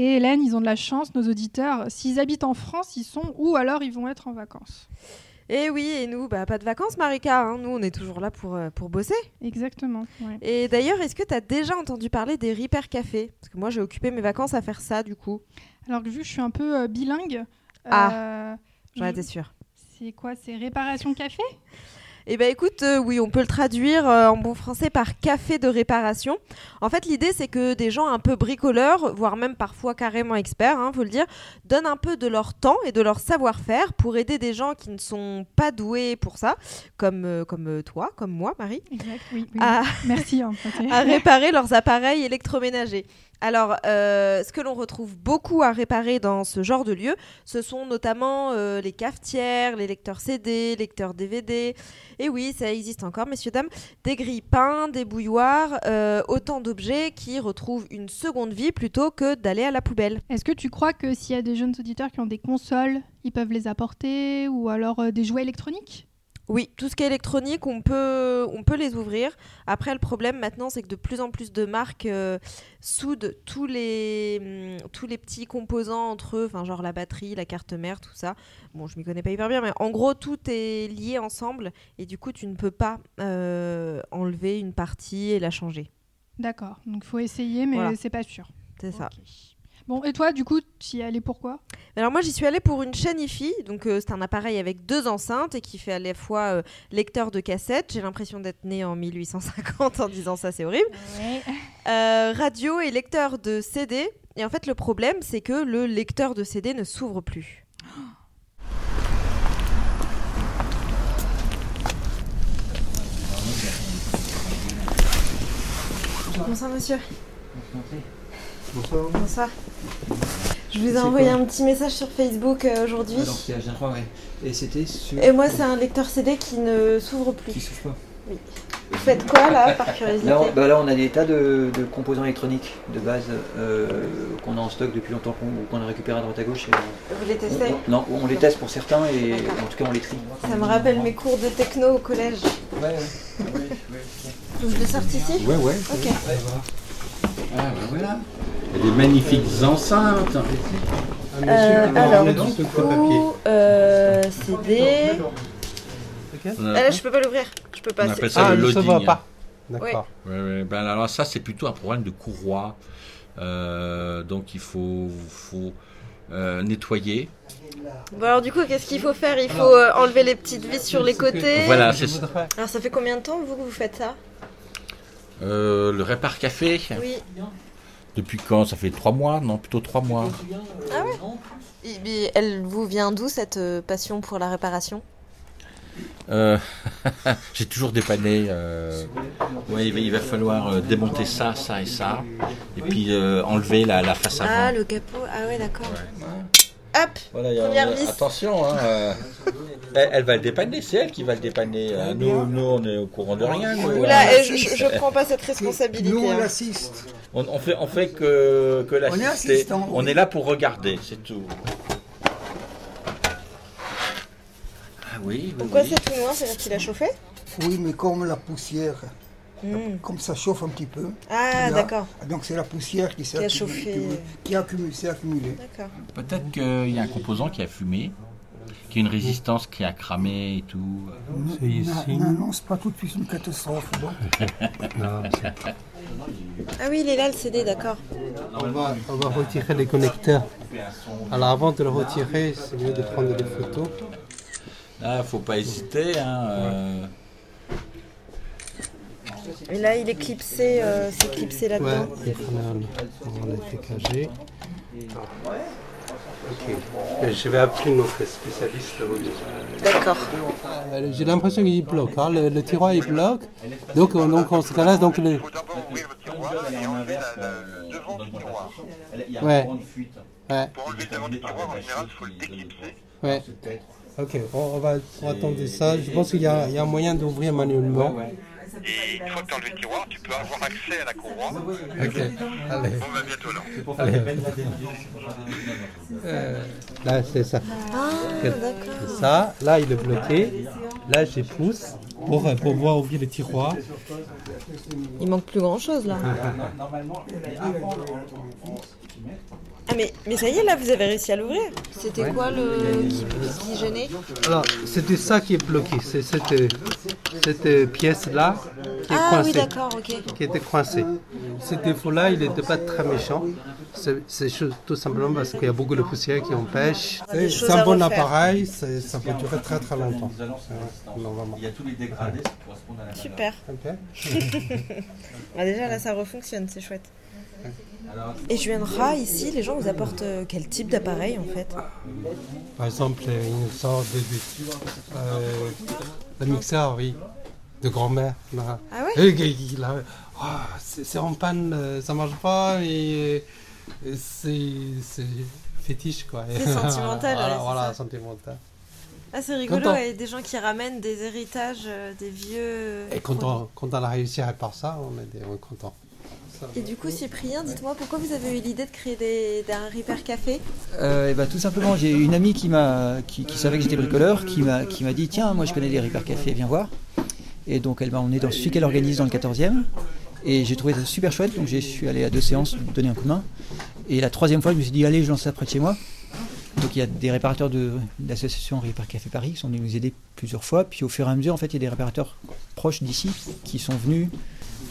Et Hélène, ils ont de la chance, nos auditeurs. S'ils habitent en France, ils sont où alors ils vont être en vacances Et oui, et nous, bah, pas de vacances, Marika. hein. Nous, on est toujours là pour, euh, pour bosser. Exactement. ouais. Et d'ailleurs, est-ce que tu as déjà entendu parler des Repair Café? Parce que moi, j'ai occupé mes vacances à faire ça, du coup. Alors que vu que je suis un peu euh, bilingue, Ah, euh, J'en je- étais sûre. c'est quoi C'est réparation café? Eh ben écoute, euh, oui, on peut le traduire euh, en bon français par café de réparation. En fait, l'idée, c'est que des gens un peu bricoleurs, voire même parfois carrément experts, hein, faut le dire, donnent un peu de leur temps et de leur savoir-faire pour aider des gens qui ne sont pas doués pour ça, comme, euh, comme toi, comme moi, Marie, Exact, oui. oui. à, Merci. à réparer leurs appareils électroménagers. Alors, euh, ce que l'on retrouve beaucoup à réparer dans ce genre de lieu, ce sont notamment euh, les cafetières, les lecteurs CD, lecteurs DVD. Et oui, ça existe encore, messieurs, dames. Des grilles-pains, des bouilloires, euh, autant d'objets qui retrouvent une seconde vie plutôt que d'aller à la poubelle. Est-ce que tu crois que s'il y a des jeunes auditeurs qui ont des consoles, ils peuvent les apporter ou alors des jouets électroniques? Oui, tout ce qui est électronique, on peut, on peut les ouvrir. Après, le problème maintenant, c'est que de plus en plus de marques euh, soudent tous les, hum, tous les petits composants entre eux, enfin genre la batterie, la carte mère, tout ça. Bon, je m'y connais pas hyper bien, mais en gros, tout est lié ensemble et du coup, tu ne peux pas euh, enlever une partie et la changer. D'accord. Donc il faut essayer, mais Voilà. c'est pas sûr. C'est ça. Bon, et toi, du coup, tu y es allé pourquoi? Alors moi j'y suis allée pour une chaîne IFI, donc euh, c'est un appareil avec deux enceintes et qui fait à la fois euh, lecteur de cassette, j'ai l'impression d'être née en 1850 en disant ça c'est horrible, Euh, radio et lecteur de CD. Et en fait le problème c'est que le lecteur de CD ne s'ouvre plus. Bonsoir monsieur. Bonsoir. Bonsoir. Je vous ai envoyé un petit message sur Facebook euh, aujourd'hui. Ah, ouais. Et c'était sur... Et moi, c'est un lecteur CD qui ne s'ouvre plus. Qui souffle pas. Vous faites quoi là, par curiosité Là on, bah là, on a des tas de, de composants électroniques de base euh, qu'on a en stock depuis longtemps, qu'on qu'on a récupéré à droite à gauche. et Vous les testez on- non, on les teste pour certains et en tout cas on les trie. Ça me rappelle mes cours de techno au collège. Ouais, ouais. Donc je le sorte ici Ouais, ouais. Ok. Ah, ben voilà. Il y a des magnifiques enceintes. Euh, alors, du coup, euh, CD. On Ah, là, je peux pas l'ouvrir. Je peux pas. on c'est- appelle ça Ah, le il ne se loading. voit pas. D'accord. Ben alors ça, c'est plutôt un problème de courroie. Euh, donc il faut, faut euh, nettoyer. Bon, alors du coup, qu'est-ce qu'il faut faire? Il faut euh, enlever les petites vis sur les côtés. Voilà, c'est voudrais- Alors, ça fait combien de temps, vous, que vous faites ça? Euh, le répar café. Oui. Depuis quand Ça fait trois mois Non, plutôt trois mois. Et, mais elle vous vient d'où cette euh, passion pour la réparation? Euh, J'ai toujours dépanné. Euh, ouais, il, va, il va falloir euh, démonter ça, ça et ça. Et puis enlever la, la face avant. Ah, le capot. Ah ouais, d'accord. Hop Voilà, il y a- Première euh, vis. attention, hein, euh, elle, elle va le dépanner, c'est elle qui va le dépanner. euh, nous, nous, on est au courant de rien. nous, Oula, hein. eh, je, je, je prends pas cette responsabilité. Nous, on hein. l'assiste. on, on fait, on fait que, que On est l'assister. assistant, On oui. est là pour regarder, c'est tout. Ah oui, oui, Pourquoi oui. c'est tout noir C'est-à-dire qu'il a chauffé? Oui, mais comme la poussière, Hmm. comme ça chauffe un petit peu. Ah, d'accord. Donc c'est la poussière qui s'est accumulée- qui- a accumulé, s'est accumulée. D'accord. Peut-être qu'il y a un composant qui a fumé, qui a une résistance qui a cramé et tout. C'est ici. Non, non, c'est pas tout de suite une catastrophe. Ah oui, il est là le CD, d'accord. on, va, on va retirer les connecteurs. Alors avant de le retirer, c'est mieux de prendre des photos. Là, faut pas hésiter. Hein, euh, Et là, il est clipsé, euh, c'est clipsé Ouais, là-dedans. il faut on va les décager. Ok. Et Je vais appeler notre spécialiste. D'accord. Euh, J'ai l'impression qu'il bloque, hein, le, le tiroir il bloque. Donc, on- donc en ce cas-là, donc le, faut d'abord ouvrir le tiroir et enlever la- le devant du Elle- Il y a Ouais. un courant de fuite. Ouais, Pour enlever le devant du tiroir, en général, il faut le déclipser. ouais. Ok, on, on va, on va tenter ça. Je pense qu'il y, a il y a un moyen d'ouvrir manuellement. Et une fois que tu enlevé le tiroir, tu peux avoir accès à la courroie. Ok, allez. On va bientôt là. allez. Euh, là, c'est ça. Ah, C'est d'accord. ça. Là, il est bloqué. Là, je pousse pour euh, pouvoir ouvrir le tiroir. Il manque plus grand chose là. Ah mais, mais ça y est là, vous avez réussi à l'ouvrir. C'était quoi le qui, qui gênait Alors, c'était ça qui est bloqué. C'est cette, cette euh, pièce-là qui est Ah oui coincée. d'accord, ok. qui était coincée. Cet défaut-là, il n'était pas très méchant. C'est tout simplement parce qu'il y a beaucoup de poussière qui empêche. Ah, C'est un bon appareil, ça peut durer très très longtemps. Il y a tous les dégradés qui correspondent à la Super. Bah, déjà là ça refonctionne, c'est chouette. Et je viendrai ici, les gens vous apportent euh, quel type d'appareil en fait? Par exemple, une sorte de, de euh, mixeur, oui, de grand-mère. Ah ouais? Il- il Ah, c'est en panne, euh, ça marche pas, et, c'est fétiche quoi. C'est sentimental, voilà, ouais, sentimental. Ah c'est rigolo, Content. ouais, des gens qui ramènent des héritages, euh, des vieux... Et quand on, quand on a réussi à réparer ça, on est, on est content. Et du coup Cyprien, dites-moi pourquoi vous avez eu l'idée de créer des, d'un Repair Café Euh, et bah, tout simplement, j'ai une amie qui, m'a, qui, qui savait que j'étais bricoleur, qui m'a, qui m'a dit Tiens, moi je connais les Repair Café, viens voir. Et donc elle m'a emmené dans celui qu'elle organise dans le 14e. Et j'ai trouvé ça super chouette, donc je suis allé à deux séances donner un coup de main. Et la troisième fois, je me suis dit Allez, je lance ça près de chez moi. Donc il y a des réparateurs de, de l'association Repair Café Paris qui sont venus nous aider plusieurs fois. Puis au fur et à mesure, en fait, il y a des réparateurs proches d'ici qui sont venus.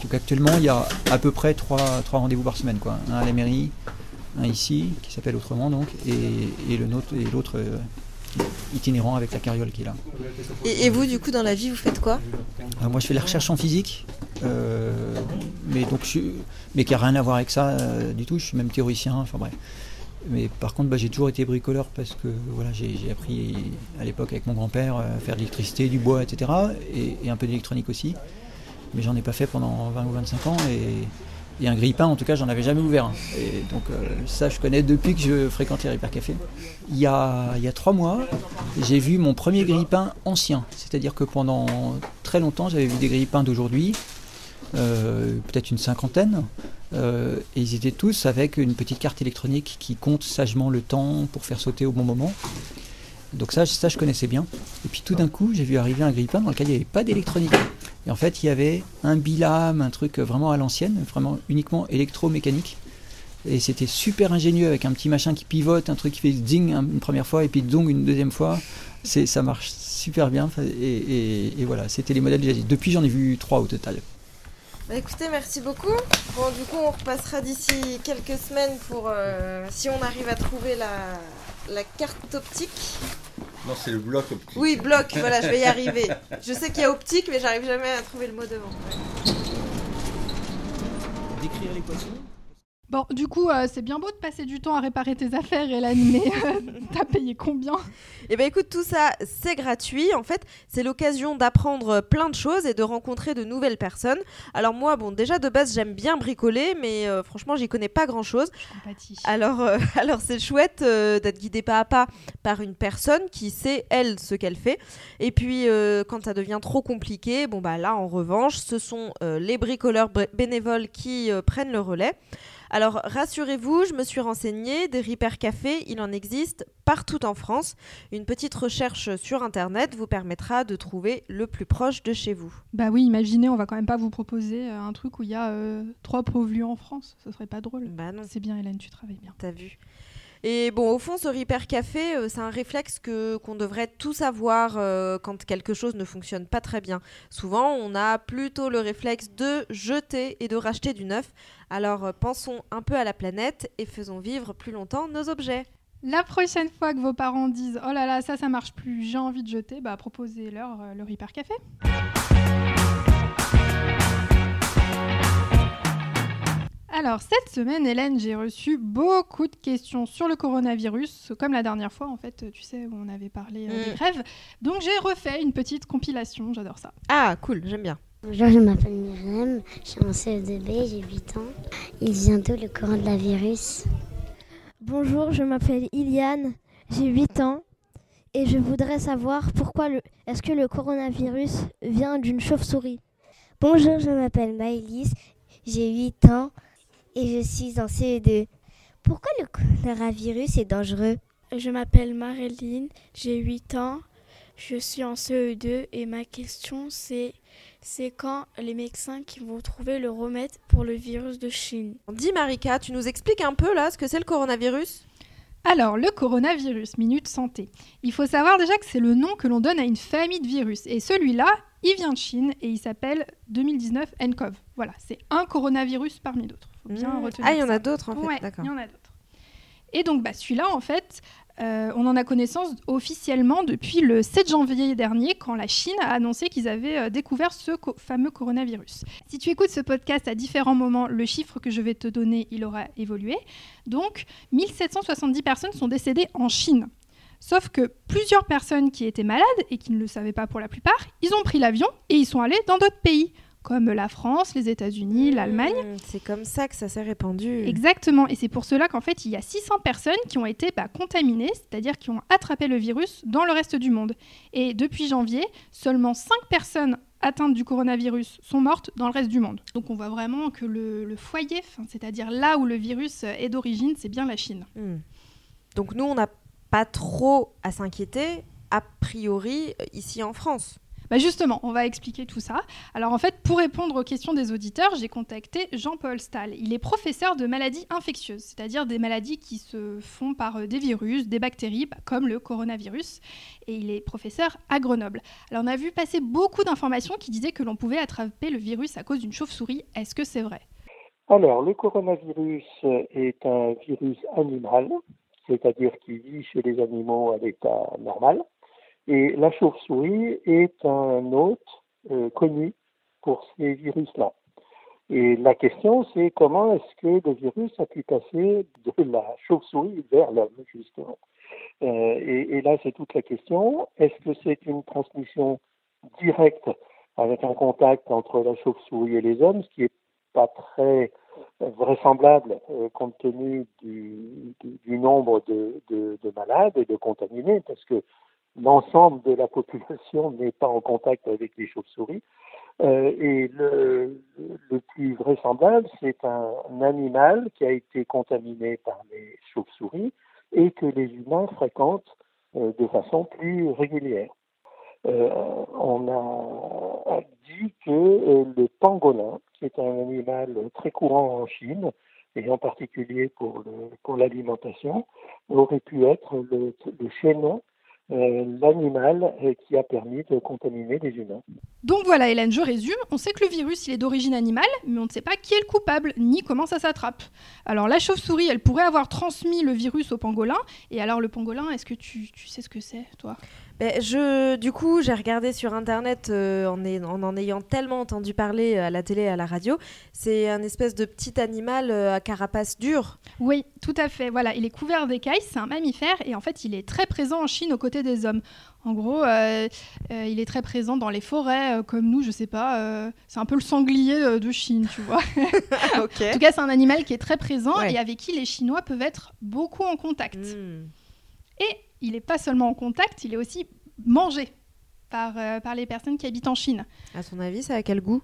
Donc actuellement, il y a à peu près trois, trois rendez-vous par semaine. Quoi. Un à la mairie, un ici, qui s'appelle autrement donc, et, et le nôtre- et l'autre euh, itinérant avec la carriole qui est là. et, et vous du coup dans la vie vous faites quoi? Euh, moi je fais la recherche en physique, euh, mais, donc, je, mais qui n'a rien à voir avec ça euh, du tout, je suis même théoricien, enfin bref. Mais par contre, bah, j'ai toujours été bricoleur parce que voilà, j'ai appris à l'époque avec mon grand-père à faire de l'électricité, du bois, etc. Et, et un peu d'électronique aussi. Mais j'en ai pas fait pendant 20 ou 25 ans. Et, un grille-pain, en tout cas, j'en avais jamais ouvert. un. Et donc euh, ça, je connais depuis que je fréquente les Café. Il y a, il y a trois mois, j'ai vu mon premier grille-pain ancien. C'est-à-dire que pendant très longtemps, j'avais vu des grille-pains d'aujourd'hui, euh, peut-être une cinquantaine. Euh, et ils étaient tous avec une petite carte électronique qui compte sagement le temps pour faire sauter au bon moment. Donc ça, ça je connaissais bien. Et puis tout d'un coup, j'ai vu arriver un grille-pain dans lequel il n'y avait pas d'électronique. Et en fait, il y avait un bilame, un truc vraiment à l'ancienne, vraiment uniquement électromécanique. Et c'était super ingénieux avec un petit machin qui pivote, un truc qui fait zing une première fois et puis zong une deuxième fois. C'est, ça marche super bien. Et, voilà, c'était les modèles déjà. Depuis, j'en ai vu trois au total. Bah écoutez, merci beaucoup. Bon, du coup, on repassera d'ici quelques semaines pour euh, si on arrive à trouver la carte optique. Non, c'est le bloc optique. Oui, bloc, voilà, je vais y arriver. Je sais qu'il y a optique, mais j'arrive jamais à trouver le mot devant. Décrire l'équation Bon, du coup, euh, c'est bien beau de passer du temps à réparer tes affaires, Hélène, mais euh, t'as payé combien? Et ben écoute, tout ça, c'est gratuit. En fait, c'est l'occasion d'apprendre plein de choses et de rencontrer de nouvelles personnes. Alors moi, bon, déjà de base, j'aime bien bricoler, mais euh, franchement, j'y connais pas grand-chose. Alors, alors c'est chouette d'être guidé pas à pas par une personne qui sait elle ce qu'elle fait. Et puis quand ça devient trop compliqué, bon bah là en revanche, ce sont les bricoleurs bénévoles qui prennent le relais. Alors rassurez-vous, je me suis renseignée, des Repair Café, il en existe partout en France. Une petite recherche sur internet vous permettra de trouver le plus proche de chez vous. Bah oui, imaginez, on va quand même pas vous proposer euh, un truc où il y a euh, trois pauvres en France. Ce serait pas drôle. Bah non. C'est bien, Hélène, tu travailles bien. T'as vu. Et bon, au fond, ce Repair Café, euh, c'est un réflexe que qu'on devrait tous avoir euh, quand quelque chose ne fonctionne pas très bien. Souvent, on a plutôt le réflexe de jeter et de racheter du neuf. Alors, euh, pensons un peu à la planète et faisons vivre plus longtemps nos objets. La prochaine fois que vos parents disent Oh là là, ça, ça marche plus, j'ai envie de jeter, bah proposez-leur le Repair Café. Alors, cette semaine, Hélène, j'ai reçu beaucoup de questions sur le coronavirus, comme la dernière fois, en fait, tu sais, où on avait parlé euh, des Mm. grèves. Donc, j'ai refait une petite compilation, j'adore ça. Ah, cool, j'aime bien. Bonjour, je m'appelle Myriam, je suis en CE2B, j'ai 8 ans. Il vient d'où le coronavirus? Bonjour, je m'appelle Iliane, j'ai 8 ans et je voudrais savoir pourquoi le est-ce que le coronavirus vient d'une chauve-souris? Bonjour, je m'appelle Maëlys, j'ai 8 ans et je suis en CE2. Pourquoi le coronavirus est dangereux? Je m'appelle Maréline, j'ai 8 ans, je suis en CE2 et ma question c'est c'est quand les médecins qui vont trouver le remède pour le virus de Chine? Dis Marika, tu nous expliques un peu là ce que c'est le coronavirus? Alors, le coronavirus, Minute Santé. Il faut savoir déjà que c'est le nom que l'on donne à une famille de virus. Et celui-là, il vient de Chine et il s'appelle 2019 nCoV. Voilà, c'est un coronavirus parmi d'autres. Faut bien Mmh. retenir Ah, il y en a d'autres en fait, Ouais, d'accord. il y en a d'autres. Et donc, bah, celui-là, en fait, euh, on en a connaissance officiellement depuis le 7 janvier dernier, quand la Chine a annoncé qu'ils avaient euh, découvert ce co- fameux coronavirus. Si tu écoutes ce podcast à différents moments, le chiffre que je vais te donner, il aura évolué. Donc, 1770 personnes sont décédées en Chine. Sauf que plusieurs personnes qui étaient malades et qui ne le savaient pas pour la plupart, ils ont pris l'avion et ils sont allés dans d'autres pays, comme la France, les États-Unis, l'Allemagne. Mmh, C'est comme ça que ça s'est répandu. Exactement, et c'est pour cela qu'en fait, il y a 600 personnes qui ont été bah, contaminées, c'est-à-dire qui ont attrapé le virus dans le reste du monde. Et depuis janvier, seulement 5 personnes atteintes du coronavirus sont mortes dans le reste du monde. Donc on voit vraiment que le, le foyer, c'est-à-dire là où le virus est d'origine, c'est bien la Chine. Hmm. Donc nous, on n'a pas trop à s'inquiéter, a priori, euh, ici en France. Bah justement, on va expliquer tout ça. Alors en fait, pour répondre aux questions des auditeurs, j'ai contacté Jean-Paul Stahl. Il est professeur de maladies infectieuses, c'est-à-dire des maladies qui se font par euh, des virus, des bactéries, bah, comme le coronavirus. Et il est professeur à Grenoble. Alors on a vu passer beaucoup d'informations qui disaient que l'on pouvait attraper le virus à cause d'une chauve-souris. Est-ce que c'est vrai? Alors, le coronavirus est un virus animal, c'est-à-dire qui vit chez les animaux à l'état normal. Et la chauve-souris est un hôte euh, connu pour ces virus-là. Et la question, c'est comment est-ce que le virus a pu passer de la chauve-souris vers l'homme, justement. Euh, et, et là, c'est toute la question. Est-ce que c'est une transmission directe avec un contact entre la chauve-souris et les hommes, ce qui est pas très vraisemblable euh, compte tenu du, nombre de, de, de malades et de contaminés, parce que l'ensemble de la population n'est pas en contact avec les chauves-souris. Euh, et le, plus vraisemblable, c'est un, animal qui a été contaminé par les chauves-souris et que les humains fréquentent euh, de façon plus régulière. On a dit que le pangolin, qui est un animal très courant en Chine, et en particulier pour, l'alimentation, aurait pu être le, le chaînon euh, l'animal euh, qui a permis de contaminer les humains. Donc voilà, Hélène, je résume. On sait que le virus, il est d'origine animale, mais on ne sait pas qui est le coupable, ni comment ça s'attrape. Alors la chauve-souris, elle pourrait avoir transmis le virus au pangolin. Et alors le pangolin, est-ce que tu sais ce que c'est, toi? Ben, je, du coup, j'ai regardé sur internet euh, en, est- en en ayant tellement entendu parler euh, à la télé et à la radio. C'est un espèce de petit animal euh, à carapace dure. Oui, tout à fait. Voilà, il est couvert d'écailles, c'est un mammifère et en fait, il est très présent en Chine aux côtés des hommes. En gros, euh, il est très présent dans les forêts, comme nous, je sais pas. c'est un peu le sanglier de Chine, tu vois. En tout cas, c'est un animal qui est très présent Ouais. et avec qui les Chinois peuvent être beaucoup en contact. Hmm. Et il n'est pas seulement en contact, il est aussi mangé par, euh, par les personnes qui habitent en Chine. À ton avis, ça a quel goût?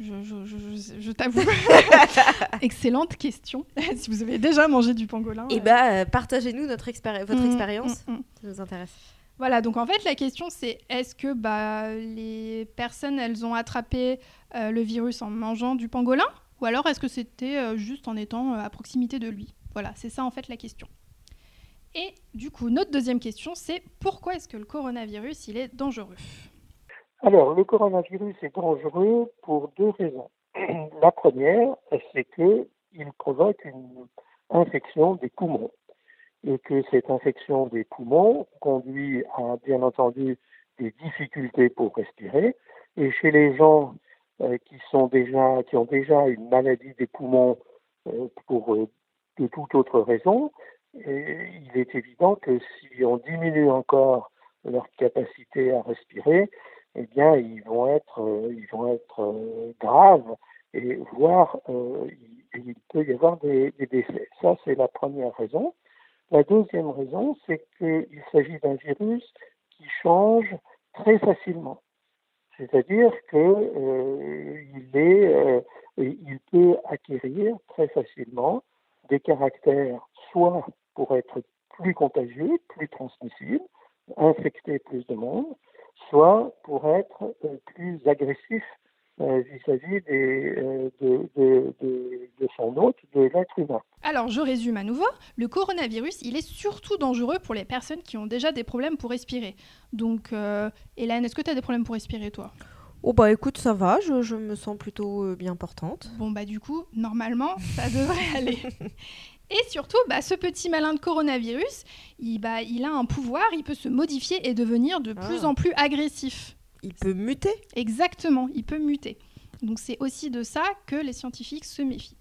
Je, je- je- je- je t'avoue. Excellente question. si vous avez déjà mangé du pangolin. Eh euh, ben, euh, partagez-nous notre expéri- votre Mm, expérience. mm, mm. Ça nous intéresse. Voilà, donc en fait, la question c'est est-ce que bah, les personnes, elles ont attrapé euh, le virus en mangeant du pangolin? Ou alors est-ce que c'était juste en étant à proximité de lui? Voilà, c'est ça en fait la question. Et du coup, notre deuxième question c'est pourquoi est-ce que le coronavirus, il est dangereux? Alors, le coronavirus est dangereux pour deux raisons. La première, c'est que il provoque une infection des poumons et que cette infection des poumons conduit à, bien entendu, des difficultés pour respirer. Et chez les gens euh, qui sont déjà, qui ont déjà une maladie des poumons euh, pour euh, de toute autre raison, il est évident que si on diminue encore leur capacité à respirer, eh bien, ils vont être, euh, ils vont être euh, graves et voire euh, il, peut y avoir des, décès. Ça, c'est la première raison. La deuxième raison, c'est qu'il s'agit d'un virus qui change très facilement. C'est-à-dire que il est, euh, il peut acquérir très facilement des caractères soit pour être plus contagieux, plus transmissible, infecter plus de monde, soit pour être euh, plus agressif euh, vis-à-vis euh, de, de, de, de son hôte, de l'être humain. Alors, je résume à nouveau. Le coronavirus, il est surtout dangereux pour les personnes qui ont déjà des problèmes pour respirer. Donc, euh, Hélène, est-ce que tu as des problèmes pour respirer, toi? Oh bah écoute, ça va, je, je me sens plutôt bien portante. Bon, bah du coup, normalement, ça devrait aller. Et surtout, bah, ce petit malin de coronavirus, il, bah, il a un pouvoir, il peut se modifier et devenir de plus Ah. en plus agressif. Il peut muter Exactement, il peut muter. Donc c'est aussi de ça que les scientifiques se méfient.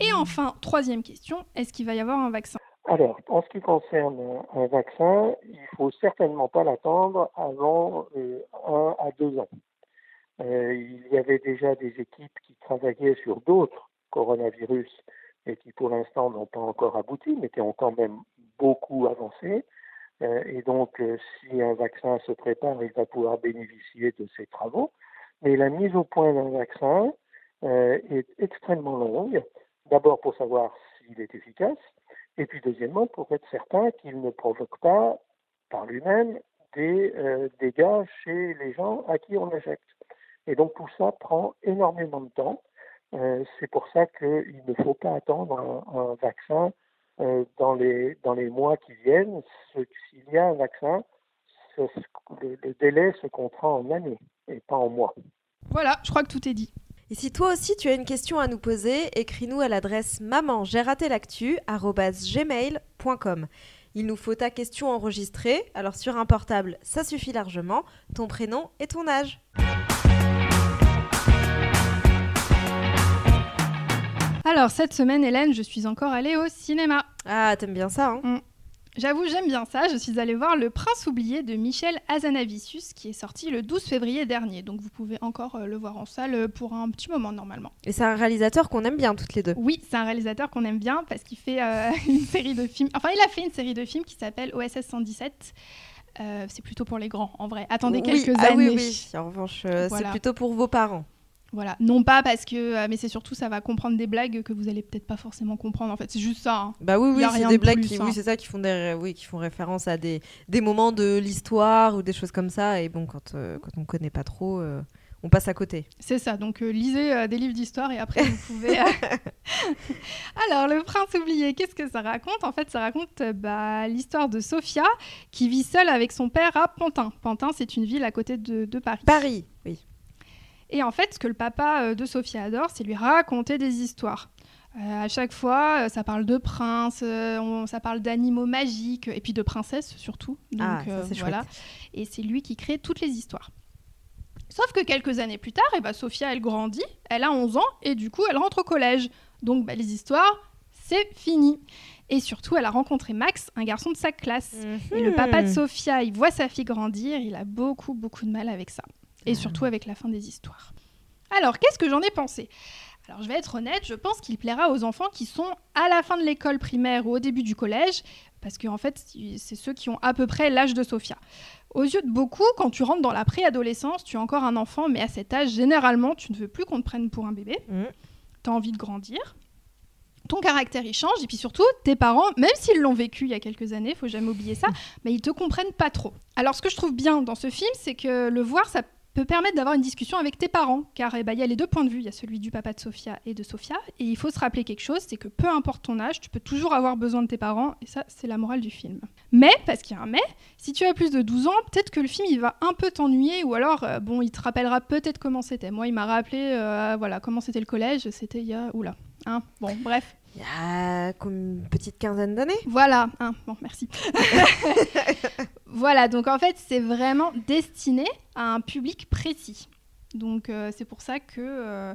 Et enfin, troisième question, est-ce qu'il va y avoir un vaccin? Alors, en ce qui concerne un, vaccin, il faut certainement pas l'attendre avant euh, un à deux ans. Euh, il y avait déjà des équipes qui travaillaient sur d'autres coronavirus et qui pour l'instant n'ont pas encore abouti, mais qui ont quand même beaucoup avancé. Euh, et donc, euh, si un vaccin se prépare, il va pouvoir bénéficier de ces travaux. Mais la mise au point d'un vaccin euh, est extrêmement longue. D'abord pour savoir s'il est efficace, et puis deuxièmement pour être certain qu'il ne provoque pas par lui-même des dégâts chez les gens à qui on injecte. Et donc tout ça prend énormément de temps. Euh, c'est pour ça qu'il ne faut pas attendre un, un vaccin euh, dans, les, dans les mois qui viennent. S'il y a un vaccin, ce- le, le délai se comptera en années et pas en mois. Voilà, je crois que tout est dit. Et si toi aussi tu as une question à nous poser, écris-nous à l'adresse maman gmail.com. Il nous faut ta question enregistrée, alors sur un portable ça suffit largement, ton prénom et ton âge. Alors cette semaine, Hélène, je suis encore allée au cinéma. Ah, t'aimes bien ça, hein J'avoue, j'aime bien ça. Je suis allée voir Le Prince oublié de Michel Hazanavicius qui est sorti le 12 février dernier. Donc vous pouvez encore euh, le voir en salle euh, pour un petit moment normalement. Et c'est un réalisateur qu'on aime bien toutes les deux. Oui, c'est un réalisateur qu'on aime bien parce qu'il fait euh, une série de films. Enfin, il a fait une série de films qui s'appelle OSS 117. Euh, c'est plutôt pour les grands, en vrai. Attendez Oui, quelques ah années. oui, oui. En revanche, euh, Voilà. c'est plutôt pour vos parents. Voilà, non pas parce que, euh, mais c'est surtout ça va comprendre des blagues que vous allez peut-être pas forcément comprendre. En fait, c'est juste ça. hein. Bah oui, oui, c'est des de blagues plus, qui, hein. oui, c'est ça, qui font des, oui, qui font référence à des, des moments de l'histoire ou des choses comme ça. Et bon, quand, euh, quand on connaît pas trop, euh, on passe à côté. C'est ça, donc euh, lisez des livres d'histoire et après vous pouvez... Alors, Le Prince oublié, qu'est-ce que ça raconte? En fait, ça raconte bah, l'histoire de Sophia qui vit seule avec son père à Pantin. Pantin, c'est une ville à côté de, de Paris. Paris. Et en fait, ce que le papa euh, de Sophia adore, c'est lui raconter des histoires. Euh, à chaque fois, euh, ça parle de princes, on- ça parle d'animaux magiques, et puis de princesses surtout. Donc Ah, ça, voilà. chouette. Et c'est lui qui crée toutes les histoires. Sauf que quelques années plus tard, eh ben, Sophia, elle grandit, elle a 11 ans, et du coup, elle rentre au collège. Donc, bah, les histoires, c'est fini. Et surtout, elle a rencontré Max, un garçon de sa classe. Et le papa de Mhm. Sophia, il voit sa fille grandir, il a beaucoup, beaucoup de mal avec ça. Et surtout avec la fin des histoires. Alors, qu'est-ce que j'en ai pensé? Alors, je vais être honnête, je pense qu'il plaira aux enfants qui sont à la fin de l'école primaire ou au début du collège, parce qu'en fait, c'est ceux qui ont à peu près l'âge de Sophia. Aux yeux de beaucoup, quand tu rentres dans la préadolescence, tu es encore un enfant, mais à cet âge, généralement, tu ne veux plus qu'on te prenne pour un bébé. Tu as envie de grandir. Ton caractère, il change. Et puis surtout, tes parents, même s'ils l'ont vécu il y a quelques années, faut jamais oublier ça, mais ils te comprennent pas trop. Alors, ce que je trouve bien dans ce film, c'est que le voir, ça peut permettre d'avoir une discussion avec tes parents, car eh ben, il y a les deux points de vue, il y a celui du papa de Sophia et de Sophia, et il faut se rappeler quelque chose, c'est que peu importe ton âge, tu peux toujours avoir besoin de tes parents, et ça, c'est la morale du film. Mais, parce qu'il y a un mais, si tu as plus de 12 ans, peut-être que le film, il va un peu t'ennuyer, ou alors, euh, bon, il te rappellera peut-être comment c'était. Moi, il m'a rappelé, euh, voilà, comment c'était le collège, c'était il y a, oula, hein, bon, bref. Il y a comme une petite quinzaine d'années. Voilà, hein, bon, merci. voilà, donc en fait, c'est vraiment destiné à un public précis. Donc euh, c'est pour ça que euh,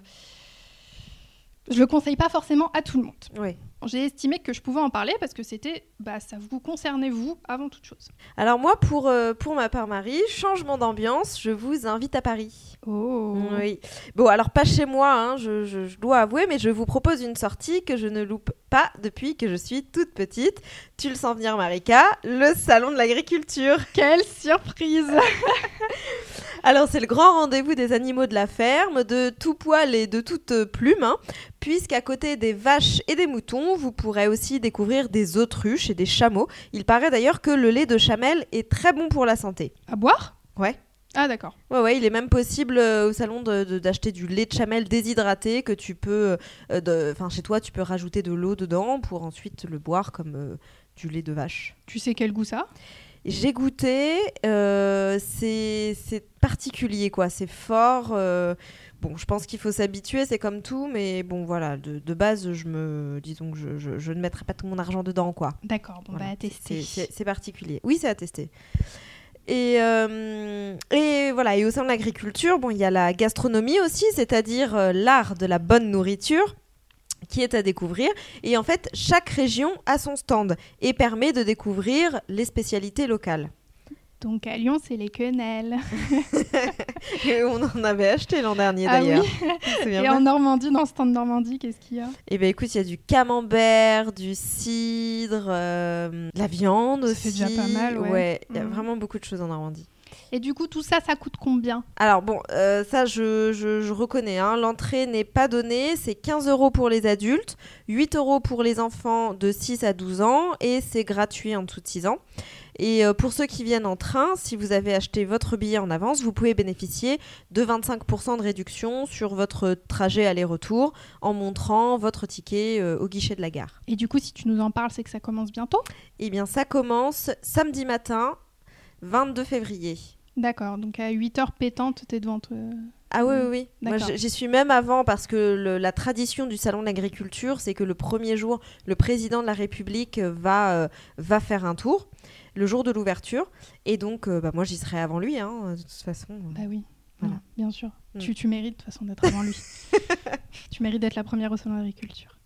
je le conseille pas forcément à tout le monde. Oui. J'ai estimé que je pouvais en parler parce que c'était, bah, ça vous concernait vous avant toute chose. Alors moi, pour, euh, pour ma part, Marie, changement d'ambiance, je vous invite à Paris. Oh. Oui. Bon, alors pas chez moi, hein, je, je- je dois avouer, mais je vous propose une sortie que je ne loupe pas depuis que je suis toute petite. Tu le sens venir, Marika, le salon de l'agriculture. Quelle surprise Alors c'est le grand rendez-vous des animaux de la ferme, de tout poil et de toute plume, hein, puisqu'à côté des vaches et des moutons, vous pourrez aussi découvrir des autruches et des chameaux. Il paraît d'ailleurs que le lait de chamelle est très bon pour la santé. À boire? Ouais. Ah d'accord. Ouais, ouais, il est même possible euh, au salon de- de- d'acheter du lait de chamelle déshydraté que tu peux, euh, enfin chez toi, tu peux rajouter de l'eau dedans pour ensuite le boire comme euh, du lait de vache. Tu sais quel goût ça? J'ai goûté, euh, c'est particulier quoi, c'est fort. euh, bon, je pense qu'il faut s'habituer, c'est comme tout, mais bon voilà, de, de base, je me, disons que je, je- je ne mettrai pas tout mon argent dedans quoi. D'accord, bon Voilà, bah à tester. c'est- particulier. Oui, c'est à tester. Et, euh, et voilà, et au sein de l'agriculture, bon, il y a la gastronomie aussi, c'est-à-dire l'art de la bonne nourriture qui est à découvrir. Et en fait, chaque région a son stand et permet de découvrir les spécialités locales. Donc à Lyon, c'est les quenelles. Et on en avait acheté l'an dernier Ah d'ailleurs. oui. Et en Normandie, dans le stand Normandie, qu'est-ce qu'il y a? Eh bien, écoute, il y a du camembert, du cidre, euh, de la viande Ça aussi. fait déjà pas mal, ouais. il y a Mhm. vraiment beaucoup de choses en Normandie. Et du coup, tout ça, ça coûte combien Alors bon, euh, ça je, je- je reconnais, hein, l'entrée n'est pas donnée, c'est 15 euros pour les adultes, 8 euros pour les enfants de 6 à 12 ans et c'est gratuit en dessous de 6 ans. Et euh, pour ceux qui viennent en train, si vous avez acheté votre billet en avance, vous pouvez bénéficier de 25% de réduction sur votre trajet aller-retour en montrant votre ticket euh, au guichet de la gare. Et du coup, si tu nous en parles, c'est que ça commence bientôt? Eh bien ça commence samedi matin, 22 février. D'accord, donc à 8h pétante, t'es devant. te- Ah oui, oui, oui. J- j'y suis même avant parce que le- la tradition du salon de l'agriculture, c'est que le premier jour, le président de la République euh, va, euh, va faire un tour, le jour de l'ouverture. Et donc, euh, bah, moi, j'y serai avant lui, hein, de toute façon. Bah oui, Voilà. Non, bien sûr. Mm. Tu, tu mérites de toute façon d'être avant lui. tu mérites d'être la première au salon de l'agriculture.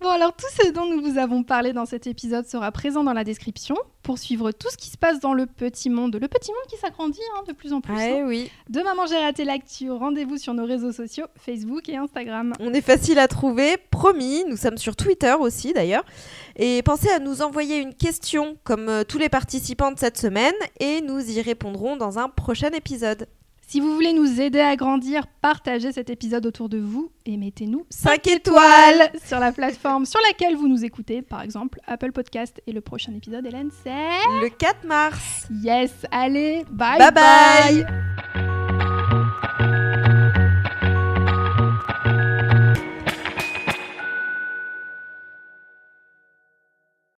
Bon, alors tout ce dont nous vous avons parlé dans cet épisode sera présent dans la description pour suivre tout ce qui se passe dans le petit monde, le petit monde qui s'agrandit hein, de plus en plus. Ouais, hein. oui. De Maman J'ai raté l'actu, rendez-vous sur nos réseaux sociaux, Facebook et Instagram. On est facile à trouver, promis. Nous sommes sur Twitter aussi, d'ailleurs. Et pensez à nous envoyer une question, comme euh, tous les participants de cette semaine, et nous y répondrons dans un prochain épisode. Si vous voulez nous aider à grandir, partagez cet épisode autour de vous et mettez-nous 5 étoiles sur la plateforme sur laquelle vous nous écoutez, par exemple Apple Podcast. Et le prochain épisode, Hélène, c'est Le 4 mars. Yes, allez, bye Bye bye. bye.